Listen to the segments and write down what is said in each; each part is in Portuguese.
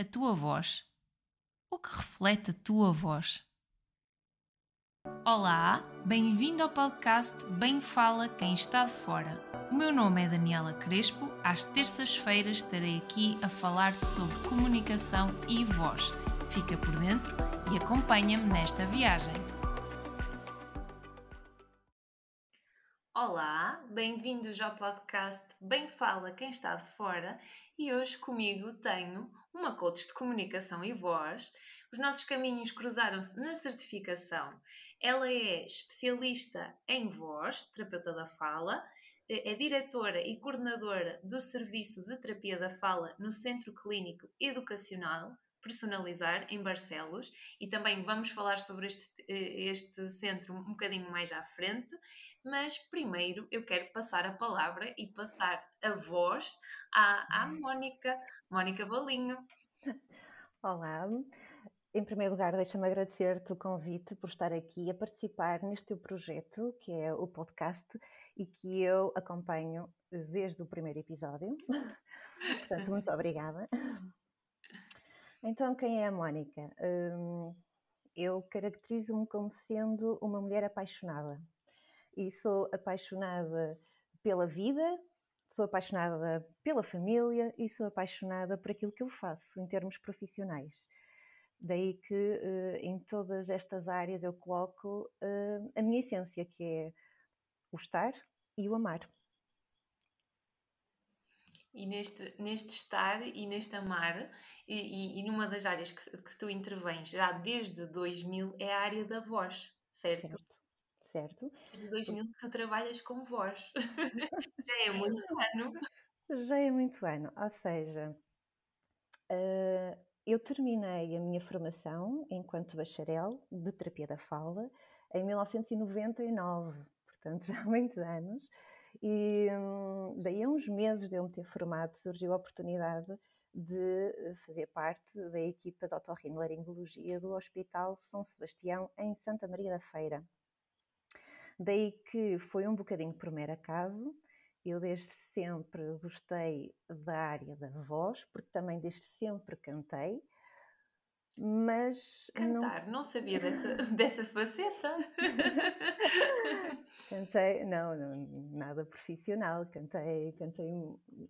a tua voz? O que reflete a tua voz? Olá, bem-vindo ao podcast Bem Fala Quem Está de Fora. O meu nome é Daniela Crespo. Às terças-feiras estarei aqui a falar-te sobre comunicação e voz. Fica por dentro e acompanha-me nesta viagem. Bem-vindos ao podcast Bem Fala Quem Está de Fora e hoje comigo tenho uma coach de comunicação e voz. Os nossos caminhos cruzaram-se na certificação. Ela é especialista em voz, terapeuta da fala, é diretora e coordenadora do Serviço de Terapia da Fala no Centro Clínico Educacional personalizar em Barcelos e também vamos falar sobre este, eh, este centro um bocadinho mais à frente, mas primeiro eu quero passar a palavra e passar a voz à, à Mónica, Mónica Valinho. Olá, em primeiro lugar deixa-me agradecer-te o convite por estar aqui a participar neste teu projeto que é o podcast e que eu acompanho desde o primeiro episódio. Portanto, muito obrigada. Então, quem é a Mónica? Hum, eu caracterizo-me como sendo uma mulher apaixonada. E sou apaixonada pela vida, sou apaixonada pela família e sou apaixonada por aquilo que eu faço em termos profissionais. Daí que uh, em todas estas áreas eu coloco uh, a minha essência, que é o estar e o amar. E neste, neste estar e neste amar, e, e, e numa das áreas que, que, tu intervens já desde 2000 é a área da voz, certo? Certo. certo. Desde 2000 que tu trabalhas com voz. já é muito ano. Já é muito ano, ou seja, uh, eu terminei a minha formação enquanto bacharel de terapia da fala em 1999, portanto já há muitos anos. E hum, daí a uns meses de eu me ter formado surgiu a oportunidade de fazer parte da equipa de otorrinolaringologia do Hospital São Sebastião em Santa Maria da Feira. Daí que foi um bocadinho por mero acaso, eu desde sempre gostei da área da voz, porque também desde sempre cantei, mas cantar não, não sabia dessa, dessa faceta cantei não, não, nada profissional cantei cantei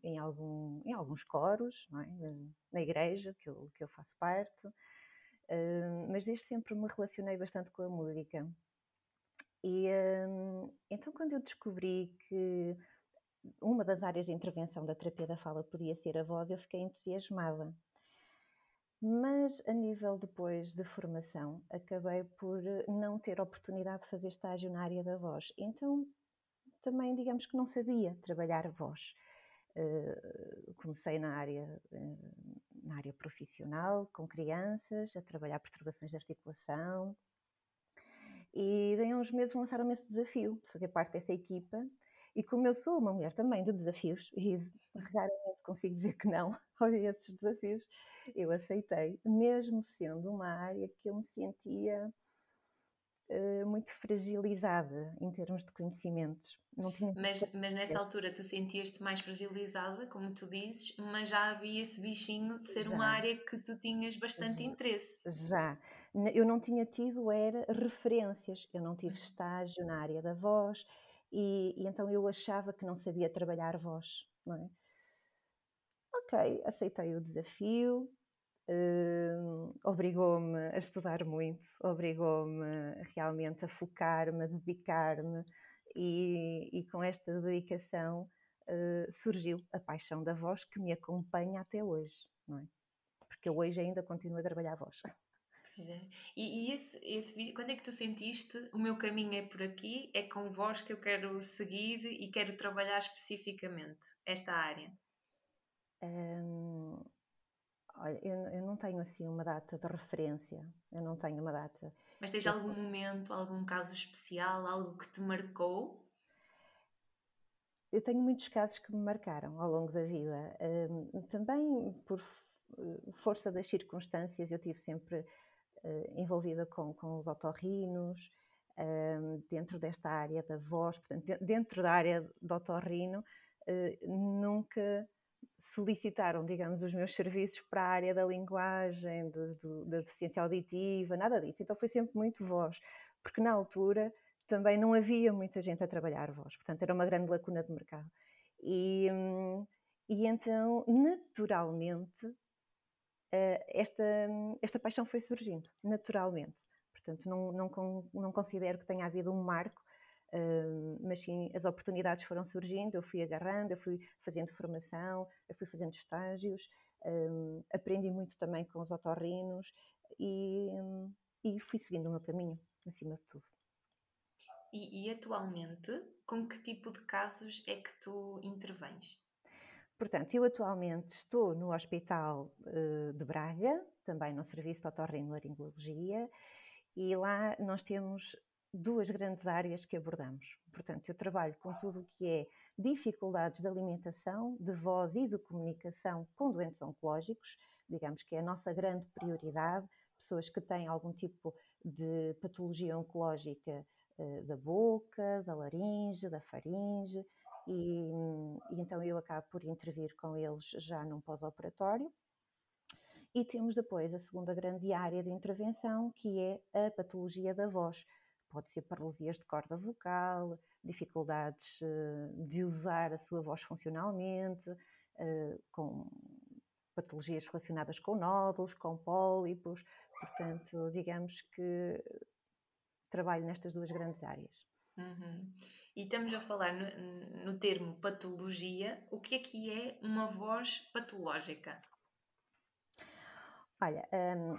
em algum em alguns coros é? na igreja que eu que eu faço parte uh, mas desde sempre me relacionei bastante com a música e uh, então quando eu descobri que uma das áreas de intervenção da terapia da fala podia ser a voz eu fiquei entusiasmada mas a nível depois de formação, acabei por eh, não ter oportunidade de fazer estágio na área da voz. Então, também, digamos que não sabia trabalhar voz. Uh, comecei na área, uh, na área profissional, com crianças, a trabalhar perturbações de articulação. E daí uns meses lançaram-me esse desafio de fazer parte dessa equipa. E como eu sou uma mulher também de desafios, e raramente consigo dizer que não a esses desafios, eu aceitei, mesmo sendo uma área que eu me sentia uh, muito fragilizada em termos de conhecimentos. Não tinha mas, mas nessa altura tu sentias-te mais fragilizada, como tu dizes, mas já havia esse bichinho de ser já. uma área que tu tinhas bastante já. interesse. Já. Eu não tinha tido era referências, eu não tive uhum. estágio na área da voz e, e então eu achava que não sabia trabalhar voz, não é? Ok, aceitei o desafio, uh, obrigou-me a estudar muito, obrigou-me realmente a focar-me, a dedicar-me e, e, com esta dedicação uh, surgiu a paixão da voz que me acompanha até hoje, não é? Porque eu hoje ainda continuo a trabalhar a voz. E, e esse, esse vídeo, quando é que tu sentiste o meu caminho é por aqui, é com voz que eu quero seguir e quero trabalhar especificamente esta área? Hum, olha, eu, eu, não tenho assim uma data de referência, eu não tenho uma data. Mas tens algum momento, algum caso especial, algo que te marcou? Eu tenho muitos casos que me marcaram ao longo da vida. Hum, também por força das circunstâncias, eu tive sempre envolvida com, com os otorrinos, hum, dentro desta área da voz, portanto, dentro da área do otorrino, uh, nunca solicitaram, digamos, os meus serviços para a área da linguagem, de, de, da deficiência auditiva, nada disso. Então foi sempre muito voz, porque na altura também não havia muita gente a trabalhar voz, portanto era uma grande lacuna de mercado. E, hum, e então, naturalmente, eh, esta, esta paixão foi surgindo, naturalmente. Portanto, não, não, não considero que tenha havido um marco, mas sim as oportunidades foram surgindo, eu fui agarrando, eu fui fazendo formação, eu fui fazendo estágios, aprendi muito também com os otorrinos e, e fui seguindo o meu caminho, acima de tudo. E, e, atualmente, com que tipo de casos é que tu intervens? Portanto, eu atualmente estou no Hospital uh, de Braga, também no Serviço de Otorrinolaringologia, e lá nós temos duas grandes áreas que abordamos. Portanto, eu trabalho com tudo o que é dificuldades de alimentação, de voz e de comunicação com doentes oncológicos, digamos que é a nossa grande prioridade, pessoas que têm algum tipo de patologia oncológica uh, da boca, da laringe, da faringe, e, e então eu acabo por intervir com eles já num pós-operatório. E temos depois a segunda grande área de intervenção, que é a patologia da voz. Pode ser paralisias de corda vocal, dificuldades eh, de usar a sua voz funcionalmente, eh, com patologias relacionadas com nódulos, com pólipos. Portanto, digamos que trabalho nestas duas grandes áreas. Uhum. E estamos a falar no, no, termo patologia. O que é que é uma voz patológica? Olha, um,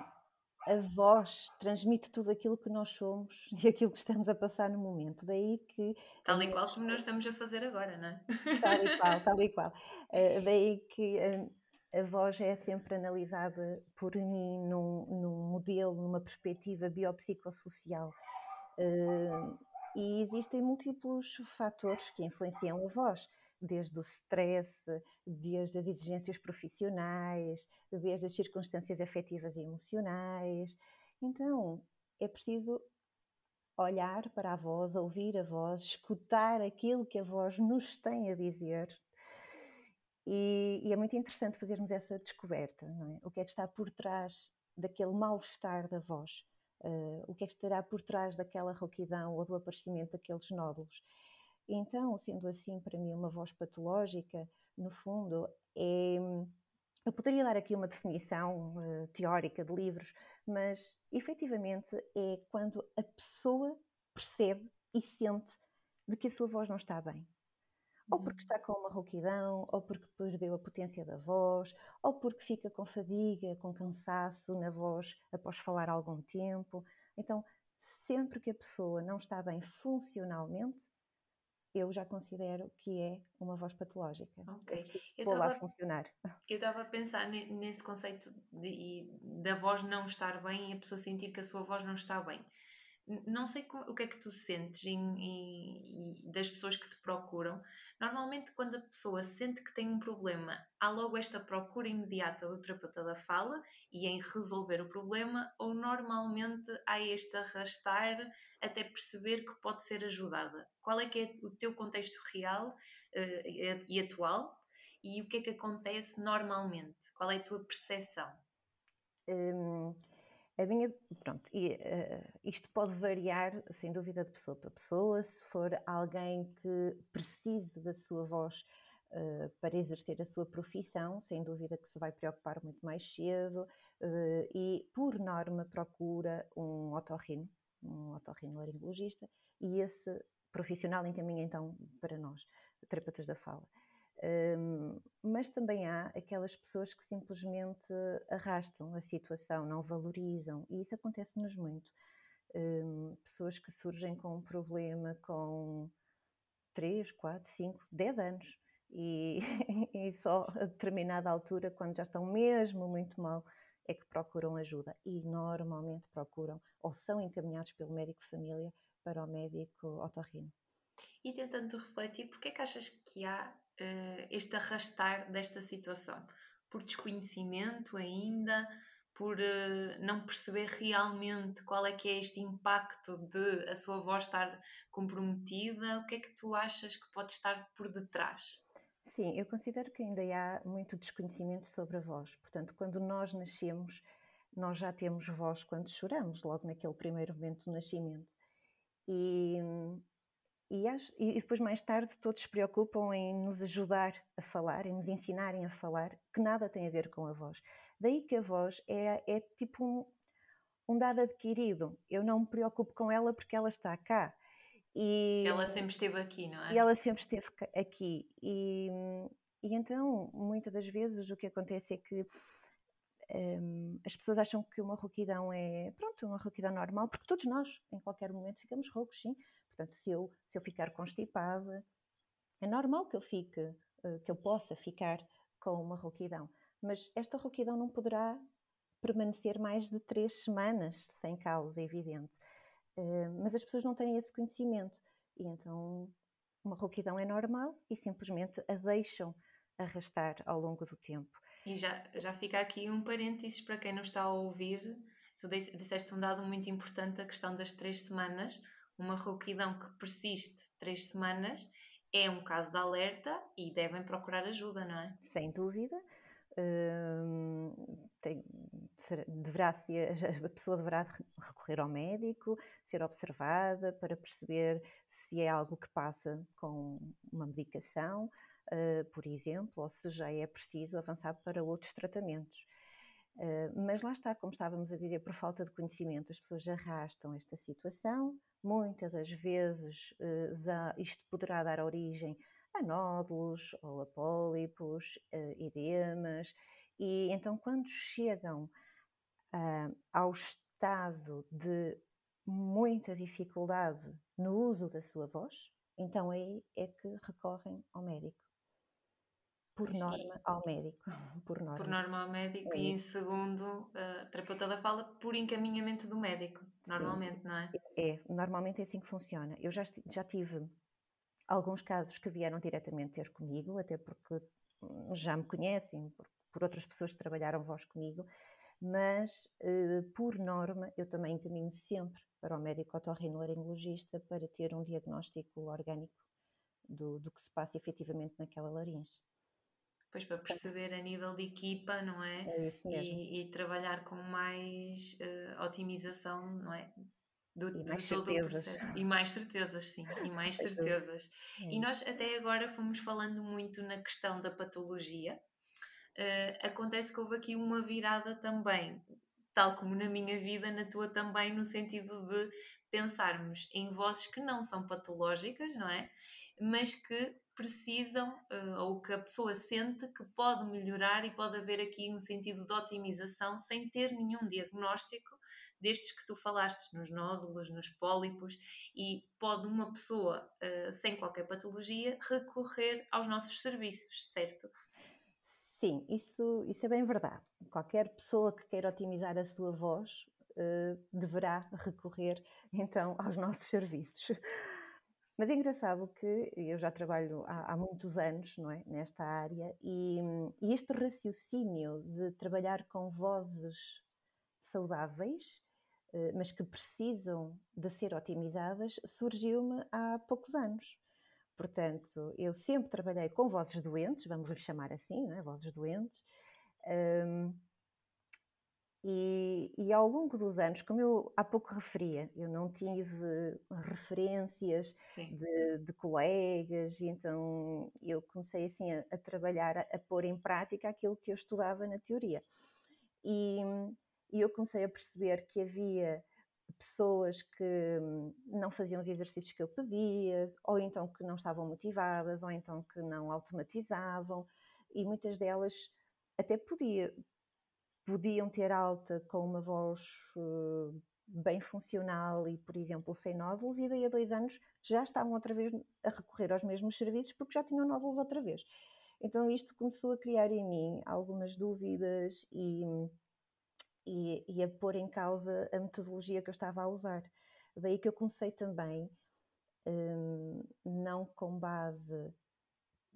a voz transmite tudo aquilo que nós somos e aquilo que estamos a passar no momento. Daí que. Tal e qual como nós estamos a fazer agora, não é? Tal e qual, tal e qual. Uh, daí que. Uh, a voz é sempre analisada por mim num, num modelo, numa perspectiva biopsicossocial. Uh, e existem múltiplos fatores que influenciam a voz, desde o stress, desde as exigências profissionais, desde as circunstâncias afetivas e emocionais. Então, é preciso olhar para a voz, ouvir a voz, escutar aquilo que a voz nos tem a dizer. E, e é muito interessante fazermos essa descoberta, é? O que é que está por trás daquele mal-estar da voz? Uh, o que é que estará por trás daquela rouquidão ou do aparecimento daqueles nódulos. Então, sendo assim, para mim, uma voz patológica, no fundo, é. Eu poderia dar aqui uma definição uh, teórica de livros, mas efetivamente é quando a pessoa percebe e sente de que a sua voz não está bem ou porque uhum. está com uma rouquidão, ou porque perdeu a potência da voz, ou porque fica com fadiga, com cansaço na voz após falar algum tempo. Então, sempre que a pessoa não está bem funcionalmente, eu já considero que é uma voz patológica. Ok. Eu estava a funcionar. Eu estava a pensar nesse conceito de, da voz não estar bem e a pessoa sentir que a sua voz não está bem não sei como, o que é que tu sentes em, em, das pessoas que te procuram. Normalmente, quando a pessoa sente que tem um problema, há logo esta procura imediata do terapeuta da fala e em resolver o problema, ou normalmente há este arrastar até perceber que pode ser ajudada. Qual é que é o teu contexto real uh, e atual e o que é que acontece normalmente? Qual é a tua percepção? Hum a minha, pronto, e, uh, isto pode variar, sem dúvida, de pessoa para pessoa. Se for alguém que precise da sua voz uh, para exercer a sua profissão, sem dúvida que se vai preocupar muito mais cedo uh, e, por norma, procura um otorrino, um otorrinolaringologista, e esse profissional encaminha então para nós, terapeutas da fala. Um, mas também há aquelas pessoas que simplesmente arrastam a situação, não valorizam, e isso acontece-nos muito. Um, pessoas que surgem com um problema com 3, 4, 5, 10 anos e, e só a determinada altura, quando já estão mesmo muito mal, é que procuram ajuda e normalmente procuram ou são encaminhados pelo médico de família para o médico otorrino. E tentando refletir, porquê é que achas que há uh, este arrastar desta situação? Por desconhecimento ainda, por uh, não perceber realmente qual é que é este impacto de a sua voz estar comprometida? O que é que tu achas que pode estar por detrás? Sim, eu considero que ainda há muito desconhecimento sobre a voz. Portanto, quando nós nascemos, nós já temos voz quando choramos, logo naquele primeiro momento do nascimento. E, e, e, depois, mais tarde, todos se preocupam em nos ajudar a falar, em nos ensinarem a falar, que nada tem a ver com a voz. Daí que a voz é, é tipo um, um dado adquirido. Eu não me preocupo com ela porque ela está cá. E, ela sempre esteve aqui, não é? E ela sempre esteve aqui. E, e então, muitas das vezes, o que acontece é que um, as pessoas acham que uma rouquidão é, pronto, uma rouquidão normal, porque todos nós, em qualquer momento, ficamos roucos, sim. Portanto, se eu, se eu ficar constipada, é normal que eu fique, eh, que eu possa ficar com uma rouquidão. Mas esta rouquidão não poderá permanecer mais de três semanas sem causa evidente. Eh, mas as pessoas não têm esse conhecimento e então uma rouquidão é normal e simplesmente a deixam arrastar ao longo do tempo. E já, já fica aqui um parênteses para quem não está a ouvir. Tu disseste um dado muito importante, a questão das três semanas. Uma rouquidão que persiste três semanas é um caso de alerta e devem procurar ajuda, não é? Sem dúvida. Hum, tem, deverá ser, a pessoa deverá recorrer ao médico, ser observada para perceber se é algo que passa com uma medicação, uh, por exemplo, ou se já é preciso avançar para outros tratamentos. Uh, mas lá está, como estávamos a dizer, por falta de conhecimento, as pessoas arrastam esta situação. Muitas das vezes uh, dá, isto poderá dar origem a nódulos ou a pólipos, edemas, e então quando chegam uh, ao estado de muita dificuldade no uso da sua voz, então aí é que recorrem ao médico. Por norma, ao médico. Por norma. Por norma ao médico, e em segundo, a terapeuta da fala, por encaminhamento do médico, normalmente, sim. não é? É, normalmente é assim que funciona. Eu já, já tive alguns casos que vieram diretamente ter comigo, até porque hum, já me conhecem, por, por outras pessoas que trabalharam voz comigo, mas eh, por norma eu também encaminho sempre para o médico otorrinolaringologista para ter um diagnóstico orgânico do, do que se passa efetivamente naquela laringe. Pois para perceber a nível de equipa, não é? É isso mesmo. E, e trabalhar com mais uh, otimização, não é? Do, de todo certezas. o processo. E mais certezas, sim, e mais certezas. É. E nós até agora fomos falando muito na questão da patologia, uh, acontece que houve aqui uma virada também, tal como na minha vida, na tua também, no sentido de pensarmos em vozes que não são patológicas, não é? Mas que precisam, uh, ou que a pessoa sente que pode melhorar e pode haver aqui um sentido de otimização sem ter nenhum diagnóstico destes que tu falaste, nos nódulos, nos pólipos, e pode uma pessoa uh, sem qualquer patologia recorrer aos nossos serviços, certo? Sim, isso, isso é bem verdade. Qualquer pessoa que queira otimizar a sua voz uh, deverá recorrer então aos nossos serviços. Mas é engraçado que eu já trabalho há, há muitos anos não é, nesta área e, e, este raciocínio de trabalhar com vozes saudáveis, uh, mas que precisam de ser otimizadas, surgiu-me há poucos anos. Portanto, eu sempre trabalhei com vozes doentes, vamos lhe chamar assim, né? vozes doentes, um, e, e, ao longo dos anos, como eu há pouco referia, eu não tive referências de, de, colegas, e então eu comecei assim a, a trabalhar, a, a, pôr em prática aquilo que eu estudava na teoria. E, e eu comecei a perceber que havia pessoas que não faziam os exercícios que eu pedia, ou então que não estavam motivadas, ou então que não automatizavam, e muitas delas até podia, podiam ter alta com uma voz uh, bem funcional e, por exemplo, sem nódulos, e daí a dois anos já estavam outra vez a recorrer aos mesmos serviços porque já tinham nódulos outra vez. Então isto começou a criar em mim algumas dúvidas e e, e a pôr em causa a metodologia que eu estava a usar. Daí que eu comecei também, um, não com base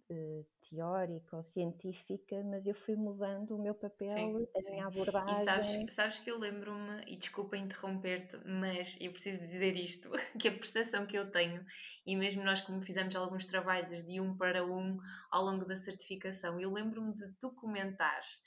uh, teórica ou científica, mas eu fui mudando o meu papel, sim, a sim. minha abordagem. E sabes, sabes que eu lembro-me, e desculpa interromper-te, mas eu preciso dizer isto, que a percepção que eu tenho, e mesmo nós como fizemos alguns trabalhos de um para um ao longo da certificação, eu lembro-me de Uh,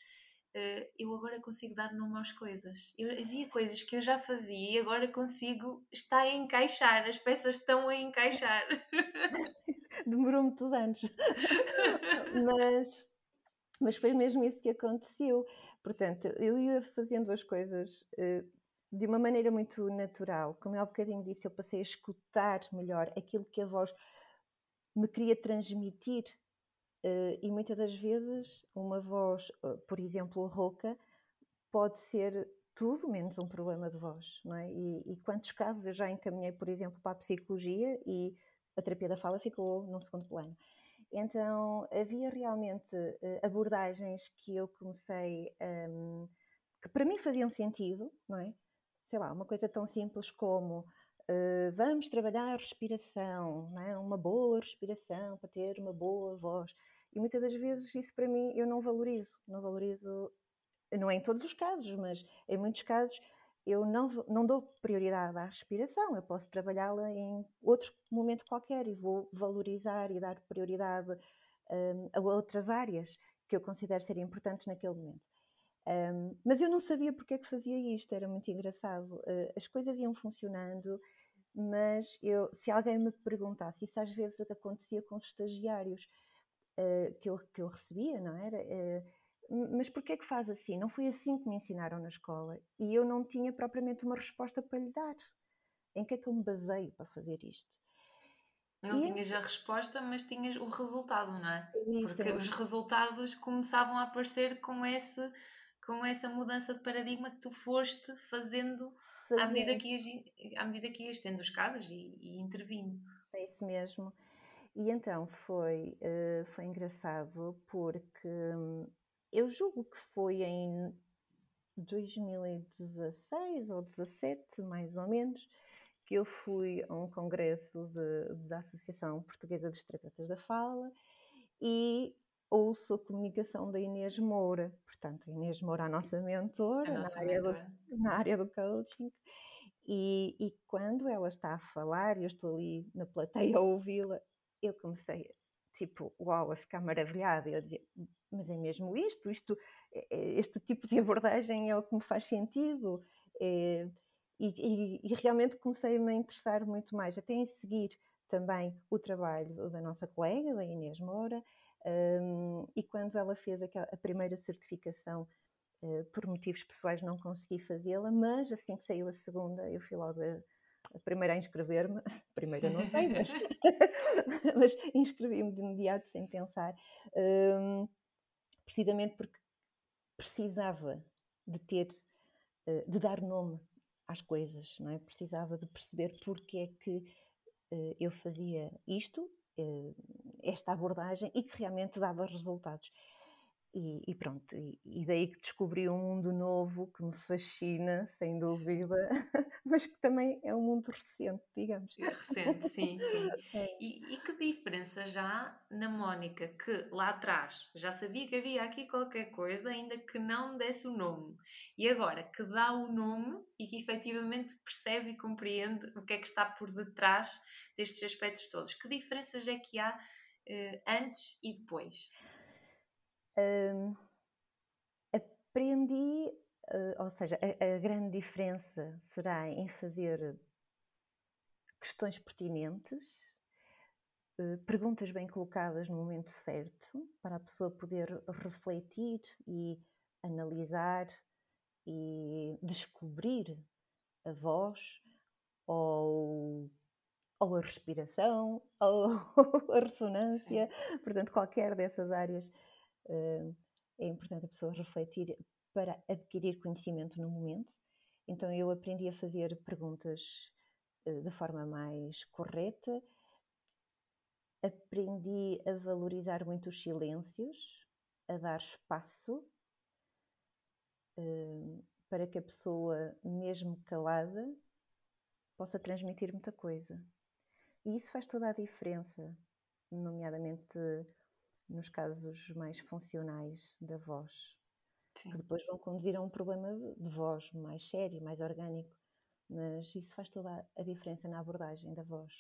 eu agora consigo dar nome às coisas. Eu, havia coisas que eu já fazia e agora consigo, está a encaixar, as peças estão a encaixar. demorou muitos anos. mas, mas foi mesmo isso que aconteceu. Portanto, eu ia fazendo as coisas uh, de uma maneira muito natural. Como eu há bocadinho disse, eu passei a escutar melhor aquilo que a voz me queria transmitir. Uh, e muitas das vezes, uma voz, uh, por exemplo, rouca, pode ser tudo menos um problema de voz, não é? E, e, quantos casos eu já encaminhei, por exemplo, para a psicologia e a terapia da fala ficou num segundo plano. Então havia realmente uh, abordagens que eu comecei um, que para mim faziam sentido, não é? Sei lá, uma coisa tão simples como uh, vamos trabalhar respiração, não é? uma boa respiração para ter uma boa voz. E muitas das vezes isso para mim eu não valorizo, não valorizo, não é em todos os casos, mas em muitos casos eu não, não dou prioridade à respiração, eu posso trabalhá-la em outro momento qualquer e vou valorizar e dar prioridade um, a outras áreas que eu considero serem importantes naquele momento. Um, mas eu não sabia porque é que fazia isto, era muito engraçado. Uh, as coisas iam funcionando, mas eu, se alguém me perguntasse, isso às vezes acontecia com os estagiários uh, que, eu, que eu recebia, não era? Uh, mas porquê é que faz assim? Não foi assim que me ensinaram na escola e eu não tinha propriamente uma resposta para lhe dar. Em que é que eu me baseio para fazer isto? Não e tinhas a resposta, mas tinhas o resultado, não é? Isso, Porque os resultados começavam a aparecer com, esse, com essa mudança de paradigma que tu foste fazendo à medida que, ias, à medida que ias tendo os casos e, e intervindo. É isso mesmo. E então foi, uh, foi engraçado porque hum, eu julgo que foi em 2016 ou 2017, mais ou menos, que eu fui a um congresso de, da Associação Portuguesa dos Terapeutas da Fala e ouço a comunicação da Inês Moura. Portanto, a Inês Moura, a nossa mentora, a nossa na, área mentora. Do, na área do coaching. E, e, quando ela está a falar, eu estou ali na plateia a ouvi-la, eu comecei tipo, uau, a ficar maravilhada. Eu dizia, mas é mesmo isto? isto é, é, este tipo de abordagem é o que me faz sentido. É, e, e, e, realmente comecei-me a interessar muito mais, até em seguir também o trabalho da nossa colega, da Inês Moura, um, e quando ela fez a, a primeira certificação, uh, por motivos pessoais não consegui fazê-la, mas assim que saiu a segunda, eu fui logo a, a primeira a inscrever-me, primeira não sei, mas, mas inscrevi-me de imediato sem pensar, um, precisamente porque precisava de ter, uh, de dar nome às coisas, não é? Precisava de perceber porque é que uh, eu fazia isto, esta abordagem, e que realmente dava resultados. E, e, pronto, e, e, daí que descobri um mundo novo que me fascina, sem dúvida, mas que também é um mundo recente, digamos. É recente, sim, sim. É. E, e, que diferença já na Mónica, que lá atrás já sabia que havia aqui qualquer coisa, ainda que não desse o nome, e agora que dá o nome e que efetivamente percebe e compreende o que é que está por detrás destes aspectos todos. Que diferenças é que há eh, antes e depois? aprendi, uh, ou seja, a, a, grande diferença será em fazer questões pertinentes, uh, perguntas bem colocadas no momento certo, para a pessoa poder refletir e analisar e descobrir a voz ou ou a respiração, ou a ressonância, Sim. portanto, qualquer dessas áreas é importante a pessoa refletir para adquirir conhecimento no momento. Então eu aprendi a fazer perguntas eh, de forma mais correta, aprendi a valorizar muito os silêncios, a dar espaço para que a pessoa, mesmo calada, possa transmitir muita coisa. E isso faz toda a diferença, nomeadamente nos casos mais funcionais da voz, Sim. que depois vão conduzir a um problema de voz mais sério, mais orgânico, mas isso faz toda a diferença na abordagem da voz.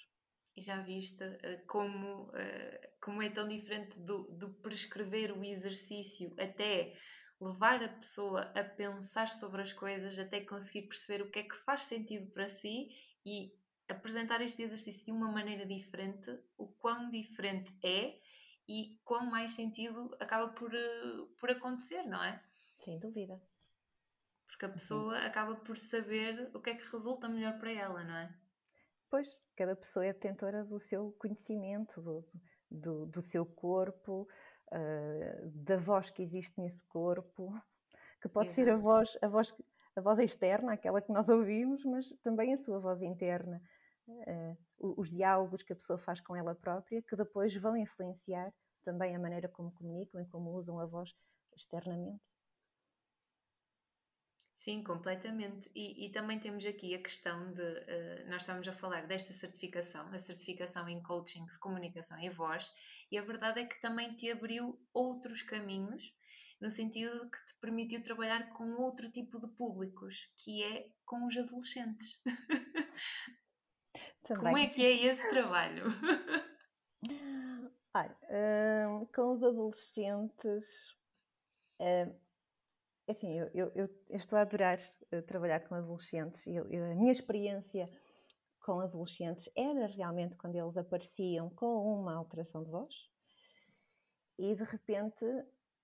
E já viste uh, como, uh, como é tão diferente do, do prescrever o exercício até levar a pessoa a pensar sobre as coisas, até conseguir perceber o que é que faz sentido para si e apresentar este exercício de uma maneira diferente, o quão diferente é e quão mais sentido acaba por, uh, por acontecer, não é? Sem dúvida. Porque a pessoa uhum. acaba por saber o que é que resulta melhor para ela, não é? Pois, cada pessoa é detentora do seu conhecimento, do, do, do seu corpo, uh, da voz que existe nesse corpo, que pode Exato. ser a voz, a voz, a voz externa, aquela que nós ouvimos, mas também a sua voz interna os diálogos que a pessoa faz com ela própria, que depois vão influenciar também a maneira como comunicam e como usam a voz externamente. Sim, completamente. E, e, também temos aqui a questão de. Uh, nós estamos a falar desta certificação, a certificação em coaching de comunicação e voz, e a verdade é que também te abriu outros caminhos, no sentido que te permitiu trabalhar com outro tipo de públicos, que é com os adolescentes. Também. Como é que é esse trabalho? Olha, hum, com os adolescentes, hum, assim, eu, eu, eu, estou a adorar uh, trabalhar com adolescentes. Eu, a minha experiência com adolescentes era realmente quando eles apareciam com uma alteração de voz e de repente,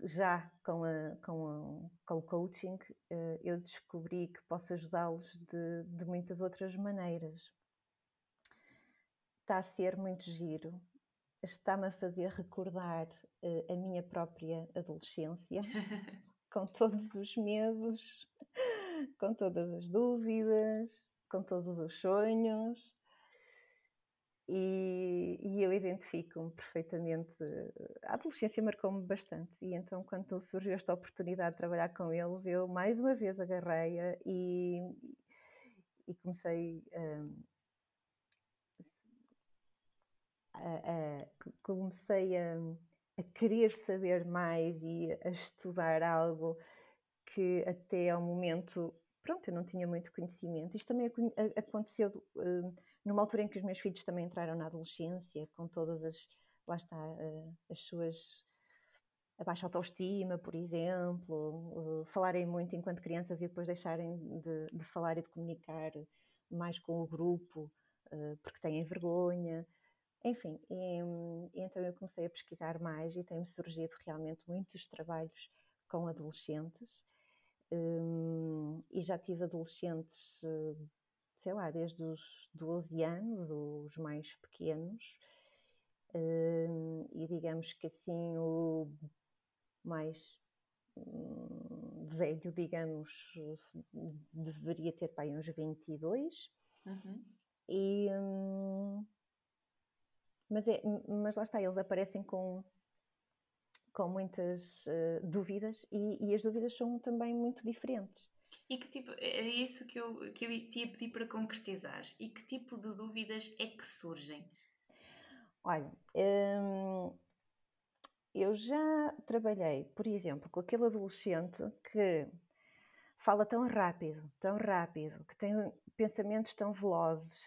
já com, a, com, a, com o coaching, uh, eu descobri que posso ajudá-los de, de muitas outras maneiras está a ser muito giro. Está-me a fazer recordar uh, a minha própria adolescência, com todos os medos, com todas as dúvidas, com todos os sonhos. E, e eu identifico-me perfeitamente. A adolescência marcou-me bastante, e então, quando surgiu esta oportunidade de trabalhar com eles, eu mais uma vez agarrei-a e, e comecei. Um, a, a, comecei a, a, querer saber mais e a estudar algo que até ao momento, pronto, eu não tinha muito conhecimento. Isto também aconteceu uh, numa altura em que os meus filhos também entraram na adolescência, com todas as, lá está, uh, as suas a baixa autoestima, por exemplo, uh, falarem muito enquanto crianças e depois deixarem de, de falar e de comunicar mais com o grupo uh, porque têm vergonha. Enfim, e, e então eu comecei a pesquisar mais e tem-me surgido realmente muitos trabalhos com adolescentes. Um, e já tive adolescentes, sei lá, desde os 12 anos, os mais pequenos, e digamos que assim o mais velho, digamos, deveria ter pai uns 22. Uhum. E, hum, mas, é, mas lá está, eles aparecem com, com muitas uh, dúvidas e, e, as dúvidas são também muito diferentes. E que tipo, é isso que eu, que eu te ia pedir para concretizar. E que tipo de dúvidas é que surgem? Olha, hum, eu já trabalhei, por exemplo, com aquele adolescente que fala tão rápido, tão rápido, que tem pensamentos tão velozes,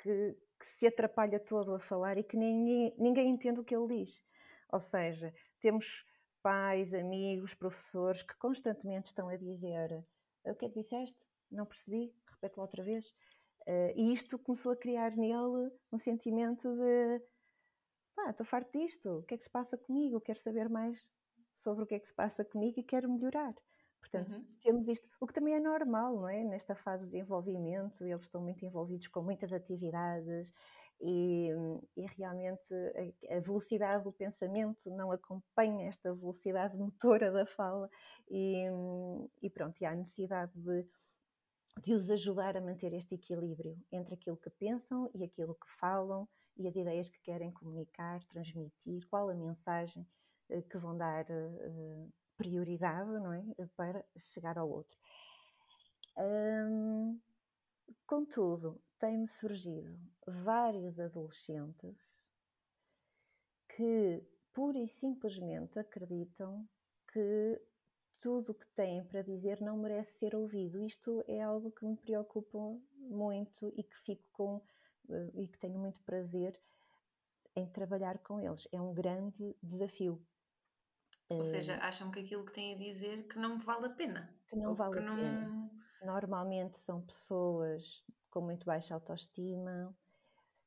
que, que se atrapalha todo a falar e que ninguém, ninguém entende o que ele diz. Ou seja, temos pais, amigos, professores que constantemente estão a dizer o que é que disseste? Não percebi, repete lá outra vez. Uh, e isto começou a criar nele um sentimento de pá, estou farto disto, o que é que se passa comigo? Quero saber mais sobre o que é que se passa comigo e quero melhorar. Portanto, uhum. temos isto, o que também é normal, não é? Nesta fase de desenvolvimento, eles estão muito envolvidos com muitas atividades e, e realmente a, a, velocidade do pensamento não acompanha esta velocidade motora da fala e, e pronto, e há necessidade de, de os ajudar a manter este equilíbrio entre aquilo que pensam e aquilo que falam e as ideias que querem comunicar, transmitir, qual a mensagem eh, que vão dar eh, prioridade não é? para chegar ao outro. Hum, contudo, tem-me surgido vários adolescentes que pura e simplesmente acreditam que tudo o que têm para dizer não merece ser ouvido. Isto é algo que me preocupa muito e que fico com eh, e que tenho muito prazer em trabalhar com eles. É um grande desafio. Ou seja, eh, acham que aquilo que têm a dizer que não vale a pena. Que não vale que a não... pena. Normalmente são pessoas com muito baixa autoestima,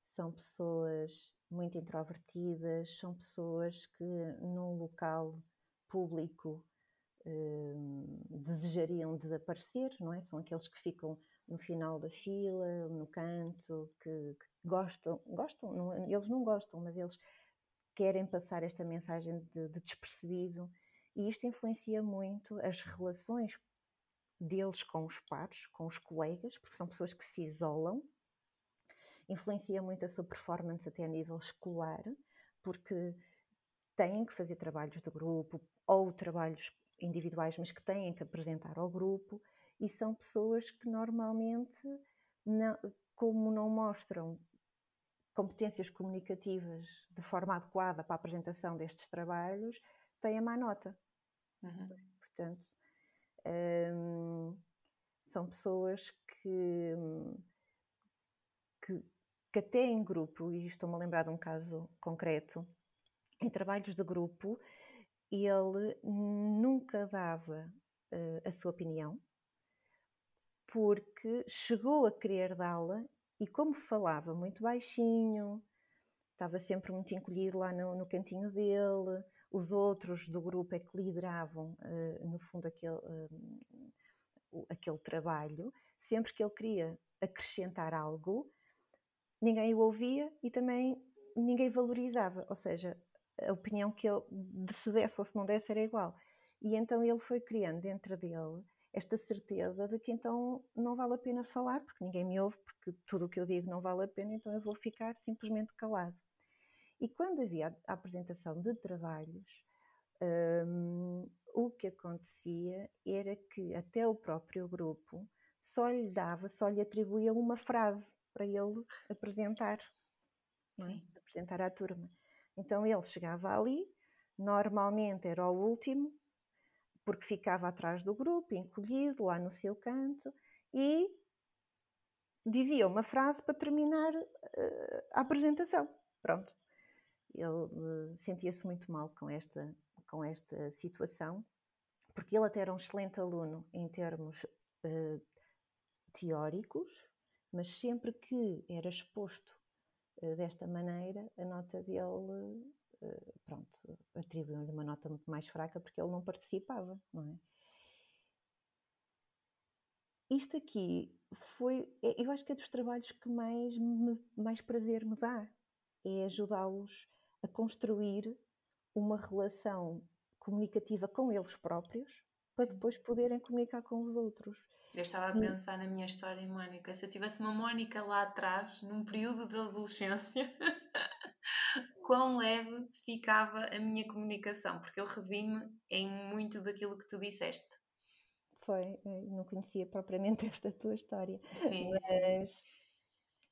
são pessoas muito introvertidas, são pessoas que num local público eh, desejariam desaparecer, não é? São aqueles que ficam no final da fila, no canto, que, que gostam, gostam, não, eles não gostam, mas eles querem passar esta mensagem de, de despercebido e isto influencia muito as relações deles com os pares, com os colegas, porque são pessoas que se isolam, influencia muito a sua performance até a nível escolar, porque têm que fazer trabalhos de grupo ou trabalhos individuais, mas que têm que apresentar ao grupo, e são pessoas que normalmente, não, como não mostram competências comunicativas de forma adequada para a apresentação destes trabalhos, têm a má nota. Uhum. Portanto, hum, são pessoas que, que, que, até em grupo, e estou-me a lembrar de um caso concreto, em trabalhos de grupo, ele nunca dava uh, a sua opinião, porque chegou a querer dá-la e como falava muito baixinho, estava sempre muito encolhido lá no, no cantinho dele, os outros do grupo é que lideravam, uh, no fundo, aquele, uh, aquele trabalho. Sempre que ele queria acrescentar algo, ninguém o ouvia e também ninguém valorizava. Ou seja, a opinião que ele, se desse ou se não desse, era igual. E então ele foi criando dentro dele esta certeza de que então não vale a pena falar, porque ninguém me ouve, porque tudo o que eu digo não vale a pena, então eu vou ficar simplesmente calado. E quando havia a apresentação de trabalhos, um, o que acontecia era que até o próprio grupo só lhe dava, só lhe atribuía uma frase para ele apresentar, é? apresentar à turma. Então ele chegava ali, normalmente era o último, porque ficava atrás do grupo, encolhido lá no seu canto, e dizia uma frase para terminar uh, a apresentação. Pronto. Ele uh, sentia-se muito mal com esta, com esta situação, porque ele até era um excelente aluno em termos uh, teóricos, mas sempre que era exposto desta maneira, a nota dele pronto, atribuíam-lhe uma nota muito mais fraca porque ele não participava, não é? Isto aqui foi, é, eu acho que é dos trabalhos que mais, me, mais prazer me dá, é ajudá-los a construir uma relação comunicativa com eles próprios para depois poderem comunicar com os outros. Eu estava a pensar na minha história, Mónica. Se eu tivesse uma Mónica lá atrás, num período de adolescência, quão leve ficava a minha comunicação, porque eu revi-me em muito daquilo que tu disseste. Foi, não conhecia propriamente esta tua história. Sim, mas, sim.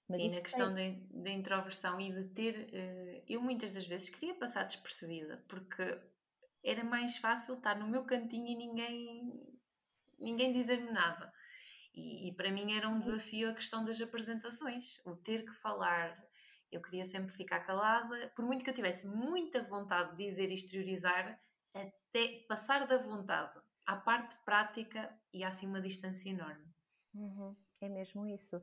Mas sim, na questão da, da, introversão e de ter. Uh, eu muitas das vezes queria passar despercebida, porque era mais fácil estar no meu cantinho e ninguém, ninguém dizer-me nada. E, e, para mim era um desafio a questão das apresentações, o ter que falar eu queria sempre ficar calada, por muito que eu tivesse muita vontade de dizer e exteriorizar, até passar da vontade à parte prática e há assim uma distância enorme. Uhum, é mesmo isso.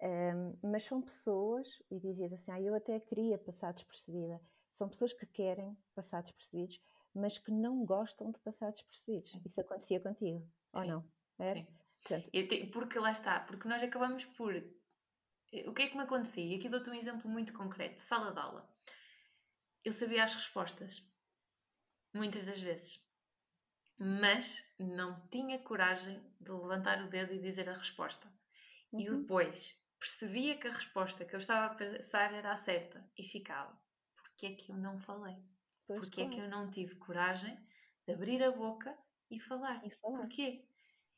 Um, mas são pessoas, e dizias assim, ah, eu até queria passar despercebida. São pessoas que querem passar despercebidos, mas que não gostam de passar despercebidos. Sim. Isso acontecia contigo, Sim. ou não? Sim. Portanto, porque lá está, porque nós acabamos por o que é que me acontecia? E aqui dou-te um exemplo muito concreto: sala de aula. Eu sabia as respostas, muitas das vezes, mas não tinha coragem de levantar o dedo e dizer a resposta. Uhum. E depois percebia que a resposta que eu estava a pensar era a certa e ficava: porquê é que eu não falei? Pois porquê é que eu não tive coragem de abrir a boca e falar? E falar. Porquê?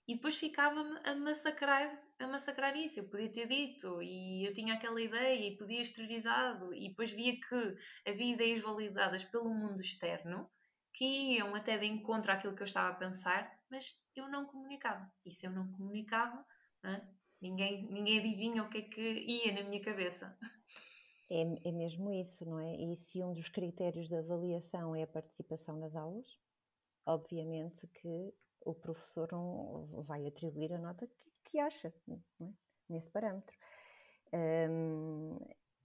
E depois ficava-me a massacrar, a massacrar isso. Eu podia ter dito e eu tinha aquela ideia e podia exteriorizado e depois via que havia ideias validadas pelo mundo externo que iam até de encontro àquilo que eu estava a pensar, mas eu não comunicava. E se eu não comunicava, ninguém, ninguém adivinha o que é que ia na minha cabeça. É, é mesmo isso, não é? E se um dos critérios da avaliação é a participação nas aulas, obviamente que o professor não vai atribuir a nota que, que acha, é? nesse parâmetro. Um,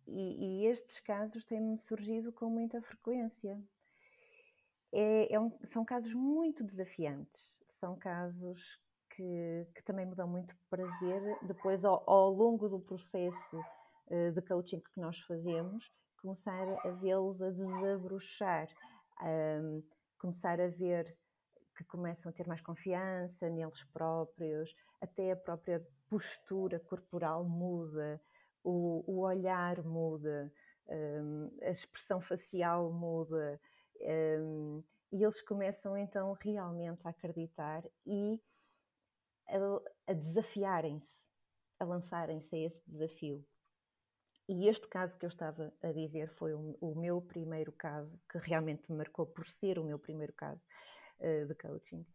e, e, estes casos têm-me surgido com muita frequência. É, é um, são casos muito desafiantes, são casos que, que também me dão muito prazer depois, ao, ao longo do processo uh, de coaching que nós fazemos, começar a vê-los a desabrochar, um, começar a ver que começam a ter mais confiança neles próprios, até a própria postura corporal muda, o, o olhar muda, um, a expressão facial muda, um, e eles começam então realmente a acreditar e a, a desafiarem-se, a lançarem-se a esse desafio. E este caso que eu estava a dizer foi o, o meu primeiro caso, que realmente me marcou por ser o meu primeiro caso uh, de coaching.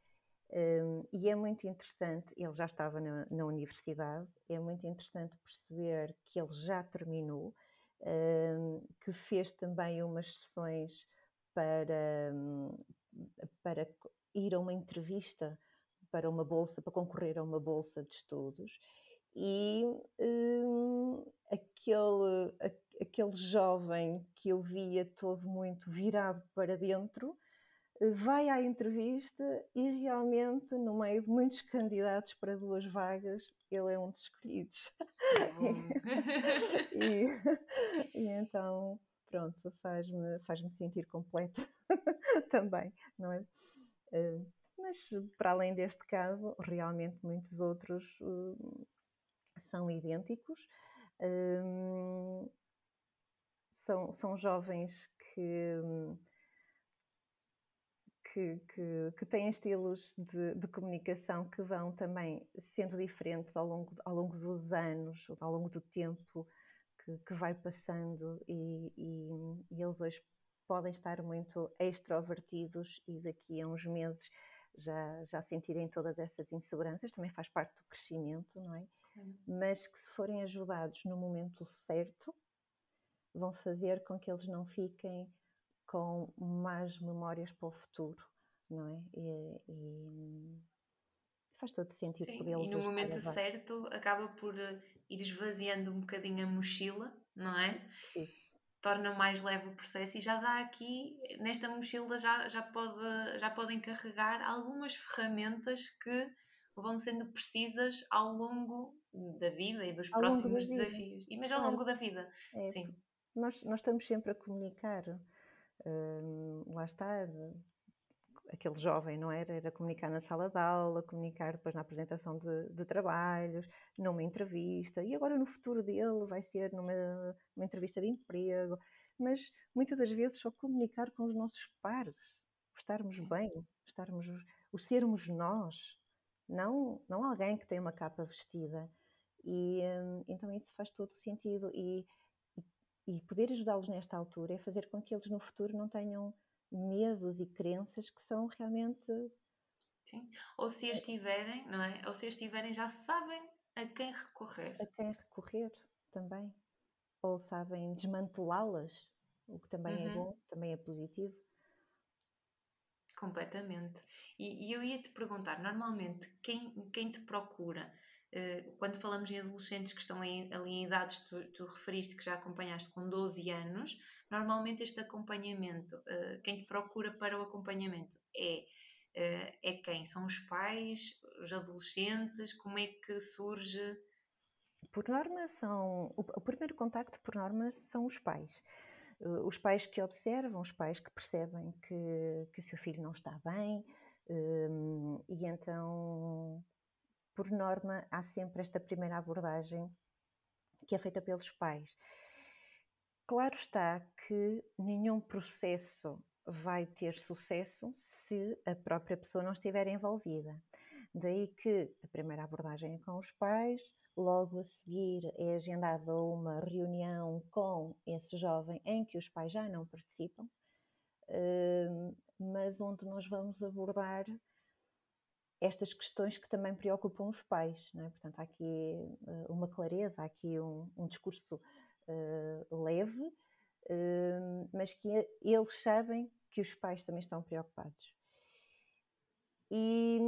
Um, e é muito interessante, ele já estava na, na, universidade, é muito interessante perceber que ele já terminou, um, que fez também umas sessões para, para ir a uma entrevista para uma bolsa, para concorrer a uma bolsa de estudos. E um, aquele, aquele jovem que eu via todo muito virado para dentro, vai à entrevista e realmente, no meio de muitos candidatos para duas vagas, ele é um dos escolhidos. e, e, então, pronto, faz-me faz -me sentir completa também, não é? Uh, mas, para além deste caso, realmente muitos outros uh, são idênticos. Uh, são, são jovens que que, que, que têm estilos de, de, comunicação que vão também sendo diferentes ao longo, ao longo dos anos, ao longo do tempo que, que vai passando, e, e, e, eles hoje podem estar muito extrovertidos e daqui a uns meses já, já sentirem todas essas inseguranças, também faz parte do crescimento, não é? Mas que se forem ajudados no momento certo, vão fazer com que eles não fiquem com mais memórias para o futuro, não é? E, e faz todo sentido Sim, E no momento certo acaba por eh, ir esvaziando um bocadinho a mochila, não é? Isso. Torna mais leve o processo e já dá aqui, nesta mochila já, já, pode, já podem carregar algumas ferramentas que vão sendo precisas ao longo da vida e dos ao próximos desafios. E mas ao longo da vida, é, sim. Nós, nós estamos sempre a comunicar lá está, aquele jovem, não era? Era comunicar na sala de aula, comunicar depois na apresentação de, de, trabalhos, numa entrevista, e agora no futuro dele vai ser numa, numa entrevista de emprego, mas muitas das vezes só comunicar com os nossos pares, estarmos bem, estarmos, o sermos nós, não, não alguém que tem uma capa vestida. E então isso faz todo sentido. E e poder ajudá-los nesta altura é fazer com que eles no futuro não tenham medos e crenças que são realmente. Sim, ou se as tiverem, não é? Ou se as tiverem, já sabem a quem recorrer. A quem recorrer também. Ou sabem desmantelá-las, o que também é uhum. é bom, também é positivo. Completamente. E, e eu ia te perguntar, normalmente, quem, quem te procura eh, quando falamos em adolescentes que estão ali em idades, tu, tu referiste que já acompanhaste com 12 anos, normalmente este acompanhamento, eh, quem te procura para o acompanhamento é, eh, é quem? São os pais, os adolescentes? Como é que surge? Por norma, são. O primeiro contacto, por norma, são os pais. Os pais que observam, os pais que percebem que, que o seu filho não está bem, e então por norma, há sempre esta primeira abordagem que é feita pelos pais. Claro está que nenhum processo vai ter sucesso se a própria pessoa não estiver envolvida. Daí que a primeira abordagem é com os pais, logo a seguir é agendada uma reunião com esse jovem em que os pais já não participam, hum, mas onde nós vamos abordar estas questões que também preocupam os pais. É? Portanto, há aqui eh, uma clareza, há aqui um, um discurso uh, leve, uh, mas que eles sabem que os pais também estão preocupados. E,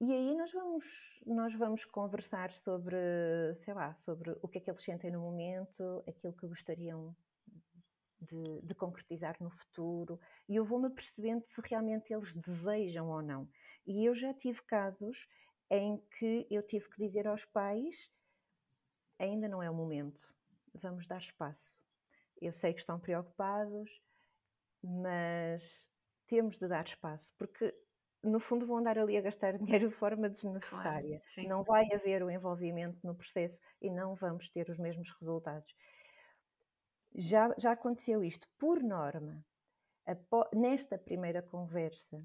e aí nós vamos, nós vamos conversar sobre, sei lá, sobre o que é que eles sentem no momento, aquilo que gostariam de, de, concretizar no futuro e eu vou-me percebendo se realmente eles desejam ou não. E eu já tive casos em que eu tive que dizer aos pais: ainda não é o momento, vamos dar espaço. Eu sei que estão preocupados, mas temos de dar espaço, porque no fundo vão andar ali a gastar dinheiro de forma desnecessária. Claro, não vai haver o envolvimento no processo e não vamos ter os mesmos resultados. Já, já aconteceu isto, por norma, nesta primeira conversa,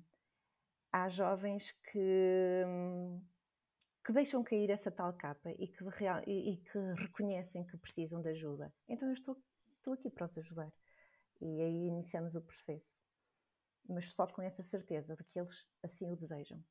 há jovens que, que deixam cair essa tal capa e que, e, e que reconhecem que precisam de ajuda. Então eu estou, estou aqui para os ajudar. E aí iniciamos o processo. Mas só com essa certeza de que eles assim o desejam.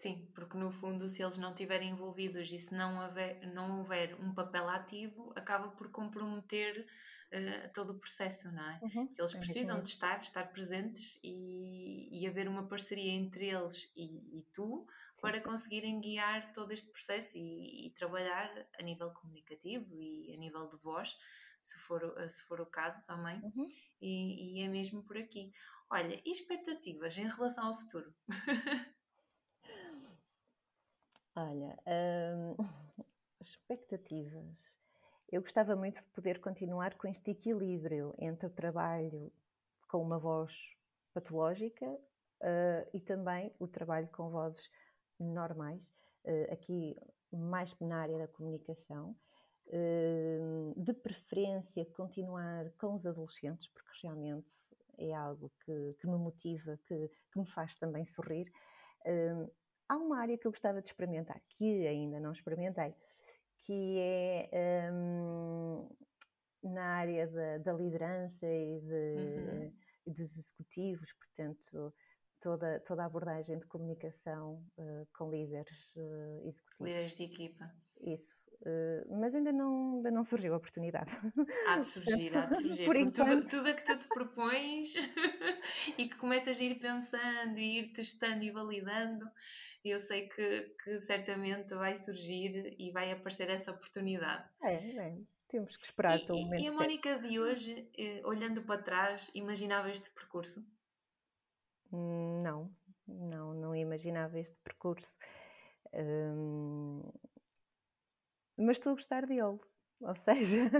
Sim, porque no fundo, se eles não estiverem envolvidos e se não houver, não houver um papel ativo, acaba por comprometer uh, todo o processo, não é? Uhum. Porque eles precisam de estar, estar presentes e, e haver uma parceria entre eles e, e tu para conseguirem guiar todo este processo e, e, trabalhar a nível comunicativo e a nível de voz, se for, se for o caso também, uhum. e, e é mesmo por aqui. Olha, expectativas em relação ao futuro? Olha, hum, expectativas. Eu gostava muito de poder continuar com este equilíbrio entre o trabalho com uma voz patológica uh, e também o trabalho com vozes normais, uh, aqui mais na área da comunicação. Uh, de preferência, continuar com os adolescentes, porque realmente é algo que, que me motiva, que, que, me faz também sorrir. Hum, Há uma área que eu gostava de experimentar, que ainda não experimentei, que é um, na área da, da liderança e de, uhum. dos executivos, portanto, toda, toda a abordagem de comunicação uh, com líderes uh, executivos. Líderes de equipa. Isso. Uh, mas ainda não, ainda não surgiu a oportunidade. Há de surgir, há de surgir. Por enquanto... tudo, tudo a que tu te propões e que começas a ir pensando e ir testando e validando, eu sei que, que certamente vai surgir e vai aparecer essa oportunidade. É, é. Temos que esperar pelo momento. E a Mónica de hoje, eh, olhando para trás, imaginava este percurso? Hum, não, não, não imaginava este percurso. Hum, mas estou a gostar dele. Ou seja,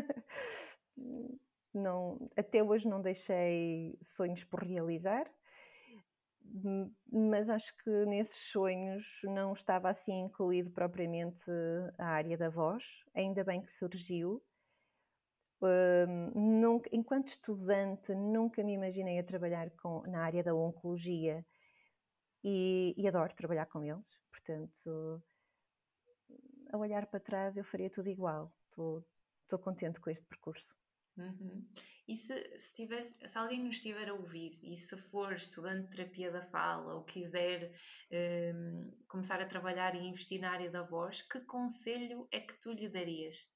não, até hoje não deixei sonhos por realizar, mas acho que nesses sonhos não estava assim incluído propriamente a área da voz, ainda bem que surgiu. Uh, nunca, enquanto estudante, nunca me imaginei a trabalhar com, na área da oncologia e, e adoro trabalhar com eles, portanto, a olhar para trás eu faria tudo igual. Estou contente com este percurso. Uhum. E se, se, tivesse, se alguém nos estiver a ouvir e se for estudante de terapia da fala ou quiser um, começar a trabalhar e investir na área da voz, que conselho é que tu lhe darias?